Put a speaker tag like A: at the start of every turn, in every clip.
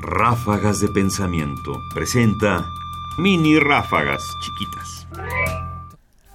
A: Ráfagas de Pensamiento presenta mini ráfagas chiquitas.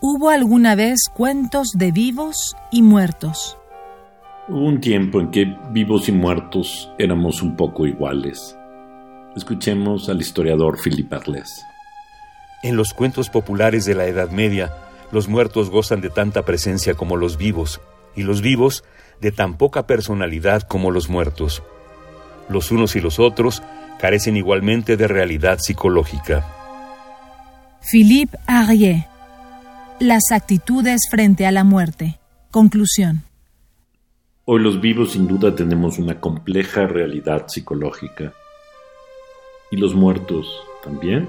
B: ¿Hubo alguna vez cuentos de vivos y muertos?
C: Hubo un tiempo en que vivos y muertos éramos un poco iguales. Escuchemos al historiador Philippe Arles.
D: En los cuentos populares de la Edad Media, los muertos gozan de tanta presencia como los vivos, y los vivos de tan poca personalidad como los muertos. Los unos y los otros carecen igualmente de realidad psicológica.
B: Philippe Arrier. Las actitudes frente a la muerte. Conclusión.
C: Hoy los vivos sin duda tenemos una compleja realidad psicológica. ¿Y los muertos también?